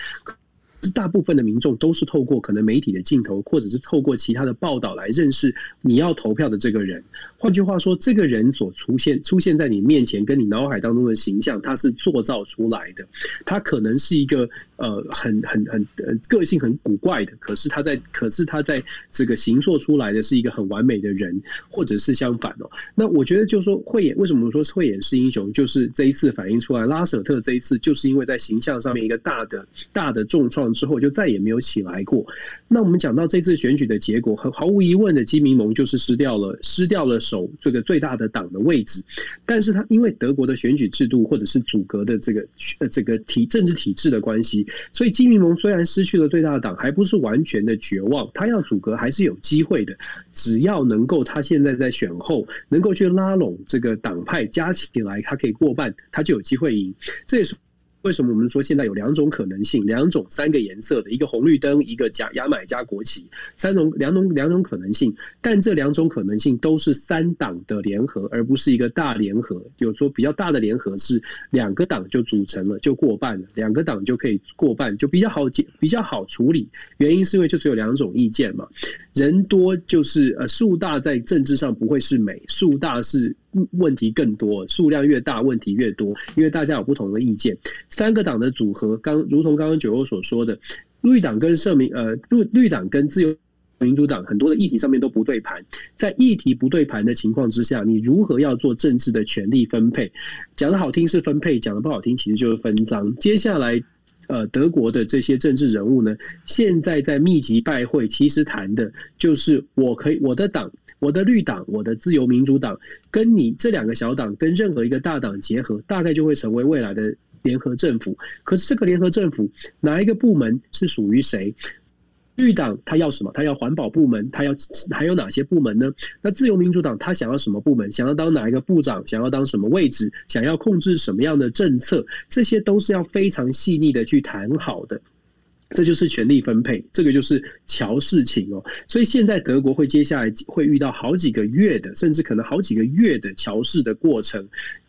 是大部分的民众都是透过可能媒体的镜头，或者是透过其他的报道来认识你要投票的这个人。换句话说，这个人所出现出现在你面前，跟你脑海当中的形象，他是塑造出来的。他可能是一个呃很很很呃个性很古怪的，可是他在可是他在这个形塑出来的是一个很完美的人，或者是相反哦。那我觉得就是说慧眼为什么说慧眼是英雄，就是这一次反映出来拉舍特这一次就是因为在形象上面一个大的大的重创。之后就再也没有起来过。那我们讲到这次选举的结果，很毫无疑问的，基民盟就是失掉了，失掉了首这个最大的党的位置。但是他因为德国的选举制度或者是组阁的这个呃这个体政治体制的关系，所以基民盟虽然失去了最大的党，还不是完全的绝望，他要组阁还是有机会的。只要能够他现在在选后能够去拉拢这个党派加起来，他可以过半，他就有机会赢。这也是。为什么我们说现在有两种可能性，两种三个颜色的一个红绿灯，一个加牙买加国旗，三种两种两种可能性，但这两种可能性都是三党的联合，而不是一个大联合。有说比较大的联合是两个党就组成了，就过半了，两个党就可以过半，就比较好解，比较好处理。原因是因为就只有两种意见嘛，人多就是呃数大，在政治上不会是美，数大是。问题更多，数量越大，问题越多，因为大家有不同的意见。三个党的组合，刚如同刚刚九欧所说的，绿党跟社民呃绿绿党跟自由民主党很多的议题上面都不对盘，在议题不对盘的情况之下，你如何要做政治的权力分配？讲的好听是分配，讲的不好听其实就是分赃。接下来，呃，德国的这些政治人物呢，现在在密集拜会，其实谈的就是我可以我的党。我的绿党，我的自由民主党，跟你这两个小党跟任何一个大党结合，大概就会成为未来的联合政府。可是这个联合政府哪一个部门是属于谁？绿党他要什么？他要环保部门，他要还有哪些部门呢？那自由民主党他想要什么部门？想要当哪一个部长？想要当什么位置？想要控制什么样的政策？这些都是要非常细腻的去谈好的。这就是权力分配，这个就是乔事情哦。所以现在德国会接下来会遇到好几个月的，甚至可能好几个月的乔事的过程。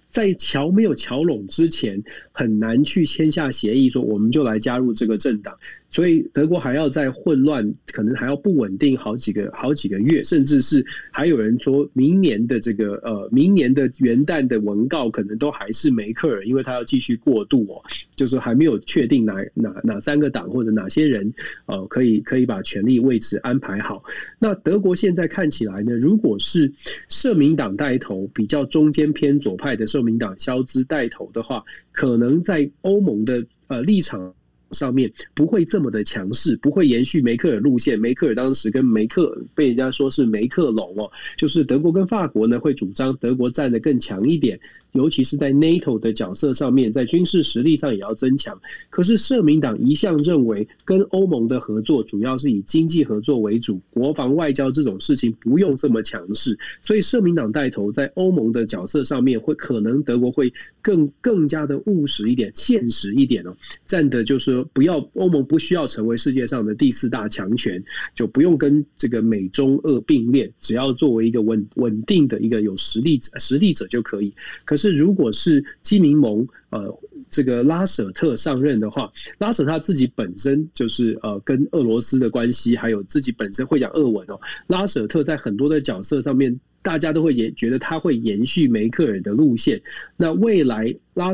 在桥没有桥拢之前，很难去签下协议，说我们就来加入这个政党。所以德国还要在混乱，可能还要不稳定好几个好几个月，甚至是还有人说明年的这个呃，明年的元旦的文告可能都还是梅克尔，因为他要继续过渡哦，就是还没有确定哪哪哪三个党或者哪些人呃可以可以把权力位置安排好。那德国现在看起来呢，如果是社民党带头，比较中间偏左派的社民党肖兹带头的话，可能在欧盟的呃立场。上面不会这么的强势，不会延续梅克尔路线。梅克尔当时跟梅克被人家说是梅克龙哦，就是德国跟法国呢会主张德国站得更强一点。尤其是在 NATO 的角色上面，在军事实力上也要增强。可是社民党一向认为，跟欧盟的合作主要是以经济合作为主，国防外交这种事情不用这么强势。所以社民党带头在欧盟的角色上面，会可能德国会更更加的务实一点、现实一点哦。站的就是不要欧盟不需要成为世界上的第四大强权，就不用跟这个美中俄并列，只要作为一个稳稳定的一个有实力实力者就可以。可是，如果是基民盟呃，这个拉舍特上任的话，拉舍特他自己本身就是呃，跟俄罗斯的关系，还有自己本身会讲俄文哦。拉舍特在很多的角色上面，大家都会延觉得他会延续梅克尔的路线。那未来拉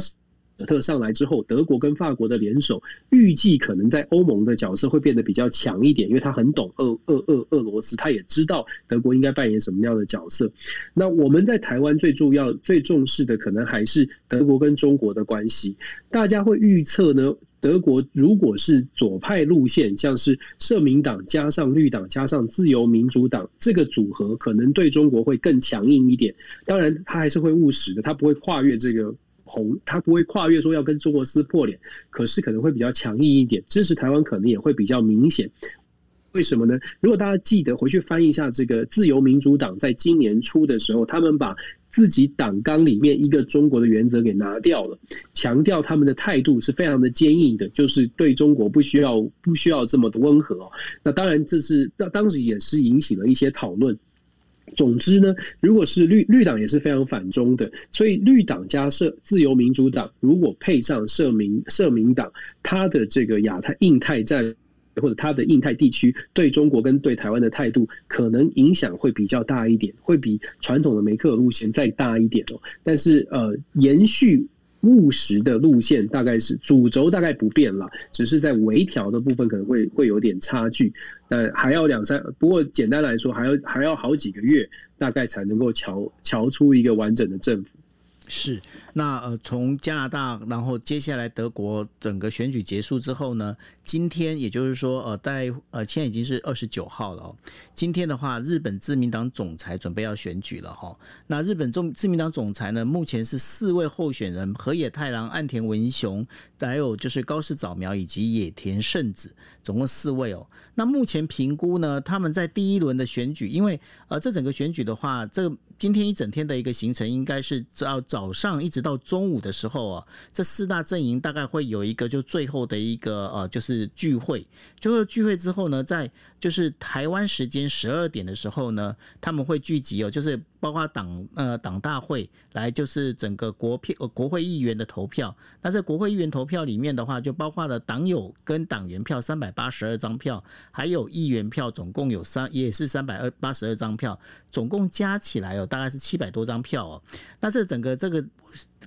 特上来之后，德国跟法国的联手，预计可能在欧盟的角色会变得比较强一点，因为他很懂俄俄俄俄罗斯，他也知道德国应该扮演什么样的角色。那我们在台湾最重要、最重视的，可能还是德国跟中国的关系。大家会预测呢，德国如果是左派路线，像是社民党加上绿党加上自由民主党这个组合，可能对中国会更强硬一点。当然，他还是会务实的，他不会跨越这个。红，他不会跨越说要跟中国撕破脸，可是可能会比较强硬一点，支持台湾可能也会比较明显。为什么呢？如果大家记得回去翻一下这个自由民主党在今年初的时候，他们把自己党纲里面一个中国的原则给拿掉了，强调他们的态度是非常的坚硬的，就是对中国不需要不需要这么的温和。那当然，这是当时也是引起了一些讨论。总之呢，如果是绿绿党也是非常反中的，所以绿党加社自由民主党，如果配上社民社民党，他的这个亚太印太战或者他的印太地区对中国跟对台湾的态度，可能影响会比较大一点，会比传统的梅克尔路线再大一点哦。但是呃，延续。务实的路线大概是主轴大概不变了，只是在微调的部分可能会会有点差距，呃还要两三，不过简单来说还要还要好几个月，大概才能够瞧瞧出一个完整的政府。是，那呃，从加拿大，然后接下来德国整个选举结束之后呢，今天也就是说，呃，在呃，现在已经是二十九号了哦。今天的话，日本自民党总裁准备要选举了哈。那日本中自民党总裁呢，目前是四位候选人：河野太郎、岸田文雄，还有就是高市早苗以及野田圣子，总共四位哦。那目前评估呢，他们在第一轮的选举，因为呃，这整个选举的话，这个今天一整天的一个行程应该是要早上一直到。中午的时候啊，这四大阵营大概会有一个就最后的一个呃，就是聚会。最后聚会之后呢，在就是台湾时间十二点的时候呢，他们会聚集哦，就是包括党呃党大会来，就是整个国票呃国会议员的投票。那在国会议员投票里面的话，就包括了党友跟党员票三百八十二张票，还有议员票，总共有三也是三百二八十二张票，总共加起来哦，大概是七百多张票哦。那这整个这个。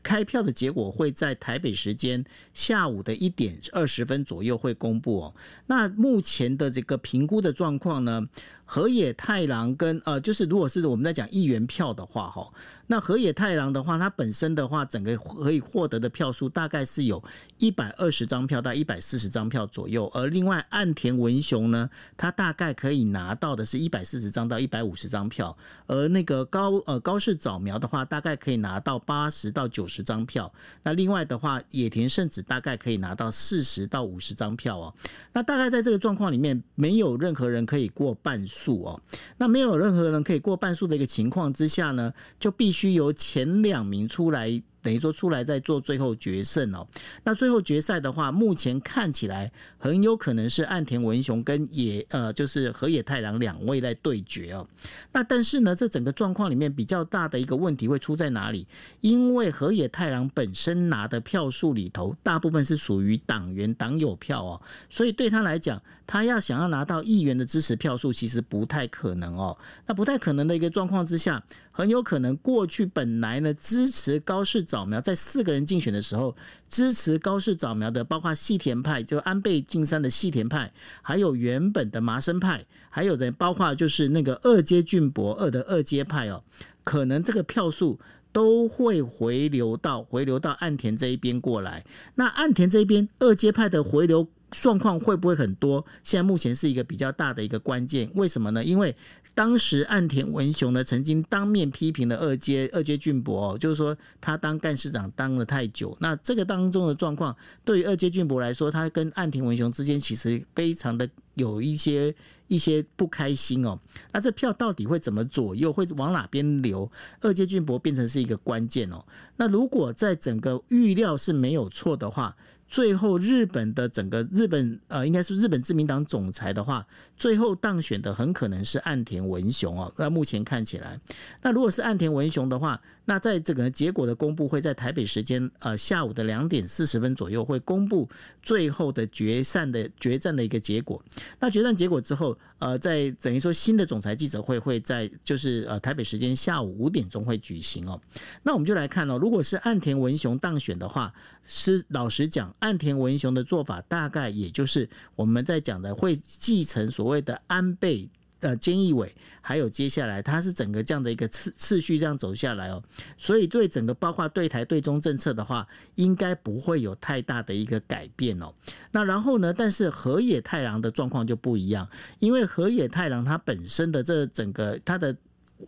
开票的结果会在台北时间下午的一点二十分左右会公布哦。那目前的这个评估的状况呢？河野太郎跟呃，就是如果是我们在讲议员票的话，哈，那河野太郎的话，他本身的话，整个可以获得的票数大概是有一百二十张票到一百四十张票左右，而另外岸田文雄呢，他大概可以拿到的是一百四十张到一百五十张票，而那个高呃高市早苗的话，大概可以拿到八十到九十张票，那另外的话，野田圣子大概可以拿到四十到五十张票哦，那大概在这个状况里面，没有任何人可以过半数。数哦，那没有任何人可以过半数的一个情况之下呢，就必须需由前两名出来。等于说出来再做最后决胜哦，那最后决赛的话，目前看起来很有可能是岸田文雄跟野呃，就是河野太郎两位来对决哦。那但是呢，这整个状况里面比较大的一个问题会出在哪里？因为河野太郎本身拿的票数里头，大部分是属于党员党友票哦，所以对他来讲，他要想要拿到议员的支持票数，其实不太可能哦。那不太可能的一个状况之下。很有可能过去本来呢支持高市早苗，在四个人竞选的时候支持高市早苗的，包括细田派，就安倍晋三的细田派，还有原本的麻生派，还有的包括就是那个二阶俊博二的二阶派哦，可能这个票数都会回流到回流到岸田这一边过来。那岸田这边二阶派的回流状况会不会很多？现在目前是一个比较大的一个关键。为什么呢？因为当时岸田文雄呢，曾经当面批评了二阶二阶俊博哦，就是说他当干事长当了太久。那这个当中的状况，对于二阶俊博来说，他跟岸田文雄之间其实非常的有一些一些不开心哦。那这票到底会怎么左右，会往哪边流？二阶俊博变成是一个关键哦。那如果在整个预料是没有错的话。最后，日本的整个日本呃，应该是日本自民党总裁的话，最后当选的很可能是岸田文雄哦。那目前看起来，那如果是岸田文雄的话。那在这个结果的公布会在台北时间呃下午的两点四十分左右会公布最后的决赛的决战的一个结果。那决战结果之后，呃，在等于说新的总裁记者会会在就是呃台北时间下午五点钟会举行哦。那我们就来看哦，如果是岸田文雄当选的话，是老实讲，岸田文雄的做法大概也就是我们在讲的会继承所谓的安倍。呃，菅义伟，还有接下来，他是整个这样的一个次次序这样走下来哦，所以对整个包括对台对中政策的话，应该不会有太大的一个改变哦。那然后呢，但是河野太郎的状况就不一样，因为河野太郎他本身的这整个他的。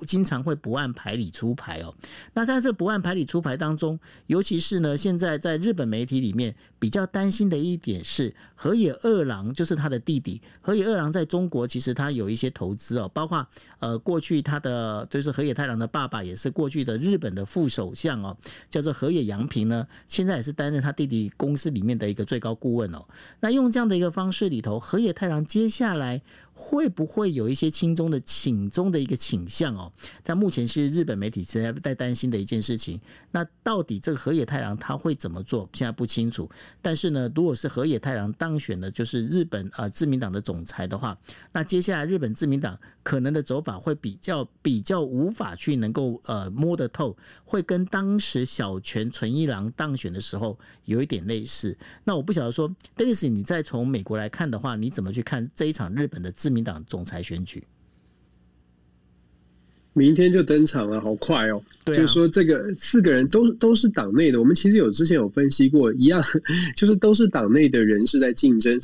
经常会不按牌理出牌哦。那在这不按牌理出牌当中，尤其是呢，现在在日本媒体里面比较担心的一点是，河野二郎就是他的弟弟。河野二郎在中国其实他有一些投资哦，包括呃过去他的就是河野太郎的爸爸也是过去的日本的副首相哦，叫做河野洋平呢，现在也是担任他弟弟公司里面的一个最高顾问哦。那用这样的一个方式里头，河野太郎接下来。会不会有一些轻中的轻中的一个倾向哦？但目前是日本媒体现在在担心的一件事情。那到底这个河野太郎他会怎么做？现在不清楚。但是呢，如果是河野太郎当选的，就是日本啊自民党的总裁的话，那接下来日本自民党可能的走法会比较比较无法去能够呃摸得透，会跟当时小泉纯一郎当选的时候有一点类似。那我不晓得说，Denis，你再从美国来看的话，你怎么去看这一场日本的自民党总裁选举，明天就登场了，好快哦！对，就是说这个四个人都都是党内的，我们其实有之前有分析过，一样 就是都是党内的人士在竞争。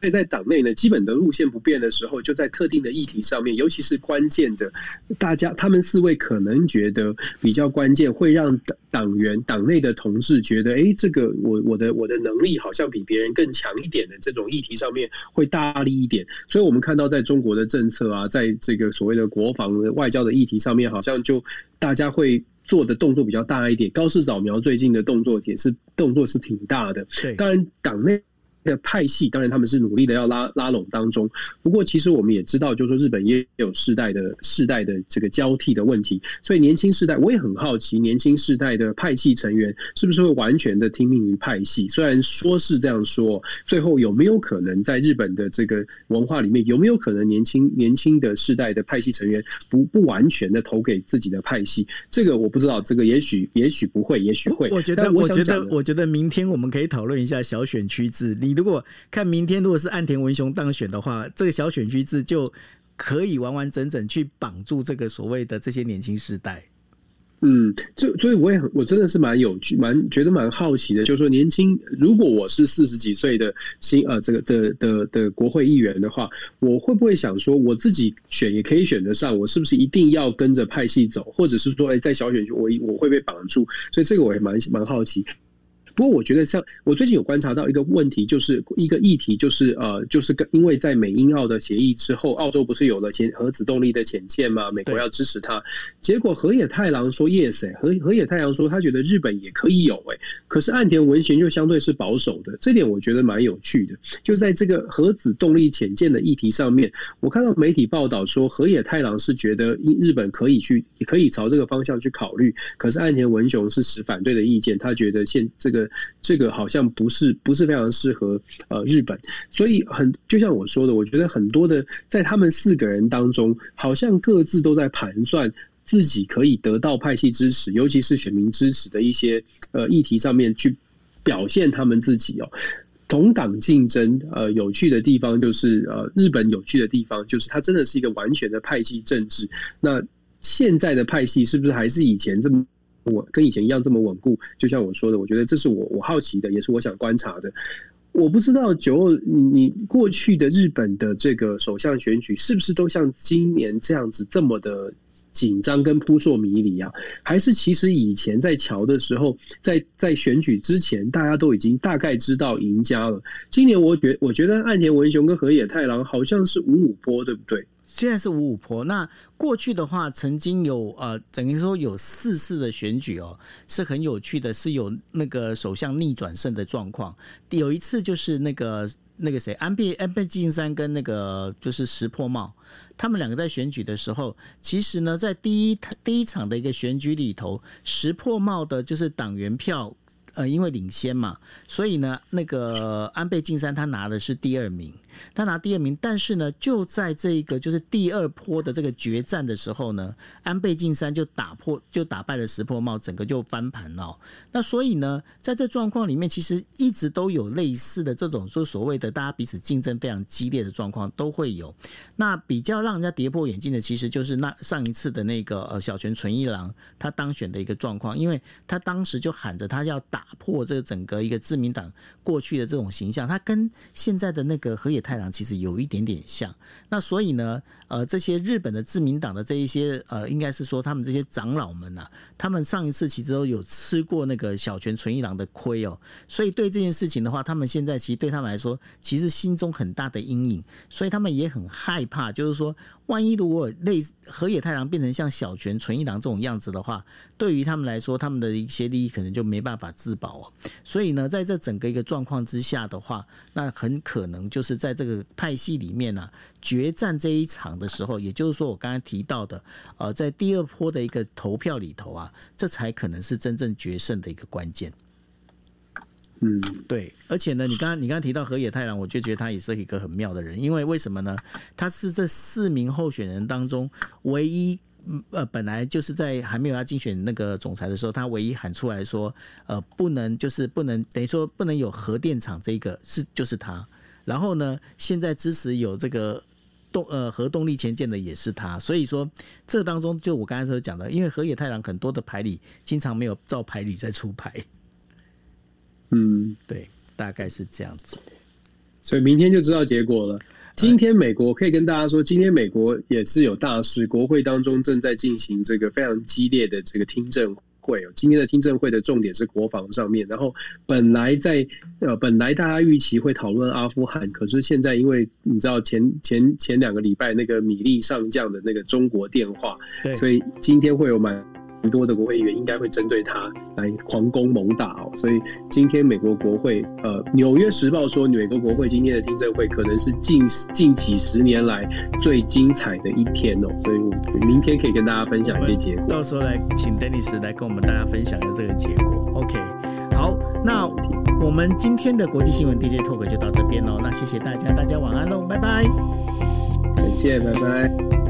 所以在党内呢，基本的路线不变的时候，就在特定的议题上面，尤其是关键的，大家他们四位可能觉得比较关键，会让党党员党内的同志觉得，哎，这个我我的我的能力好像比别人更强一点的这种议题上面会大力一点。所以我们看到在中国的政策啊，在这个所谓的国防外交的议题上面，好像就大家会。做的动作比较大一点。高市早苗最近的动作也是动作是挺大的。对，当然党内。的派系当然他们是努力的要拉拉拢当中，不过其实我们也知道，就是说日本也有世代的世代的这个交替的问题，所以年轻世代我也很好奇，年轻世代的派系成员是不是会完全的听命于派系？虽然说是这样说，最后有没有可能在日本的这个文化里面，有没有可能年轻年轻的世代的派系成员不不完全的投给自己的派系？这个我不知道，这个也许也许不会，也许会。我觉得，我觉得，我觉得明天我们可以讨论一下小选区制。你。如果看明天，如果是岸田文雄当选的话，这个小选区制就可以完完整整去绑住这个所谓的这些年轻世代。嗯，就所以我也，我真的是蛮有趣，蛮觉得蛮好奇的。就是说，年轻，如果我是四十几岁的新呃这个的的的国会议员的话，我会不会想说，我自己选也可以选得上？我是不是一定要跟着派系走，或者是说，哎，在小选区我我会被绑住？所以这个我也蛮蛮好奇。不过我觉得，像我最近有观察到一个问题，就是一个议题，就是呃，就是跟因为在美英澳的协议之后，澳洲不是有了潜核子动力的潜舰吗？美国要支持它，结果河野太郎说 yes，哎，河河野太郎说他觉得日本也可以有，哎，可是岸田文雄就相对是保守的，这点我觉得蛮有趣的。就在这个核子动力潜舰的议题上面，我看到媒体报道说河野太郎是觉得日本可以去，可以朝这个方向去考虑，可是岸田文雄是持反对的意见，他觉得现这个。这个好像不是不是非常适合呃日本，所以很就像我说的，我觉得很多的在他们四个人当中，好像各自都在盘算自己可以得到派系支持，尤其是选民支持的一些呃议题上面去表现他们自己哦。同党竞争呃有趣的地方就是呃日本有趣的地方就是它真的是一个完全的派系政治。那现在的派系是不是还是以前这么？我跟以前一样这么稳固，就像我说的，我觉得这是我我好奇的，也是我想观察的。我不知道九二你你过去的日本的这个首相选举是不是都像今年这样子这么的紧张跟扑朔迷离啊？还是其实以前在乔的时候，在在选举之前，大家都已经大概知道赢家了。今年我觉我觉得岸田文雄跟河野太郎好像是五五波，对不对？现在是五五波。那过去的话，曾经有呃，等于说有四次的选举哦，是很有趣的，是有那个首相逆转胜的状况。有一次就是那个那个谁，安倍安倍晋三跟那个就是石破茂，他们两个在选举的时候，其实呢，在第一第一场的一个选举里头，石破茂的就是党员票呃，因为领先嘛，所以呢，那个安倍晋三他拿的是第二名。他拿第二名，但是呢，就在这一个就是第二波的这个决战的时候呢，安倍晋三就打破，就打败了石破茂，整个就翻盘了。那所以呢，在这状况里面，其实一直都有类似的这种，就所谓的大家彼此竞争非常激烈的状况都会有。那比较让人家跌破眼镜的，其实就是那上一次的那个呃小泉纯一郎他当选的一个状况，因为他当时就喊着他要打破这个整个一个自民党过去的这种形象，他跟现在的那个河野太郎其实有一点点像，那所以呢，呃，这些日本的自民党的这一些呃，应该是说他们这些长老们呐、啊，他们上一次其实都有吃过那个小泉纯一郎的亏哦，所以对这件事情的话，他们现在其实对他们来说，其实心中很大的阴影，所以他们也很害怕，就是说。万一如果类河野太郎变成像小泉纯一郎这种样子的话，对于他们来说，他们的一些利益可能就没办法自保哦。所以呢，在这整个一个状况之下的话，那很可能就是在这个派系里面呢、决战这一场的时候，也就是说我刚才提到的，呃，在第二波的一个投票里头啊，这才可能是真正决胜的一个关键。嗯，对，而且呢，你刚刚你刚刚提到河野太郎，我就觉得他也是一个很妙的人，因为为什么呢？他是这四名候选人当中唯一，呃，本来就是在还没有要竞选那个总裁的时候，他唯一喊出来说，呃，不能就是不能等于说不能有核电厂这个是就是他，然后呢，现在支持有这个动呃核动力潜舰的也是他，所以说这当中就我刚才所讲的，因为河野太郎很多的牌里经常没有照牌里在出牌。嗯，对，大概是这样子，所以明天就知道结果了。今天美国可以跟大家说，今天美国也是有大事，国会当中正在进行这个非常激烈的这个听证会。今天的听证会的重点是国防上面，然后本来在呃本来大家预期会讨论阿富汗，可是现在因为你知道前前前两个礼拜那个米利上将的那个中国电话，对，所以今天会有蛮。多的国会议员应该会针对他来狂攻猛打哦。所以今天美国国会，呃，《纽约时报》说，美国国会今天的听证会可能是近近几十年来最精彩的一天哦。所以我明天可以跟大家分享一些结果，到时候来请 Dennis 来跟我们大家分享一下这个结果。OK，好，那我们今天的国际新闻 DJ Talk 就到这边喽。那谢谢大家，大家晚安喽，拜拜。再见，拜拜。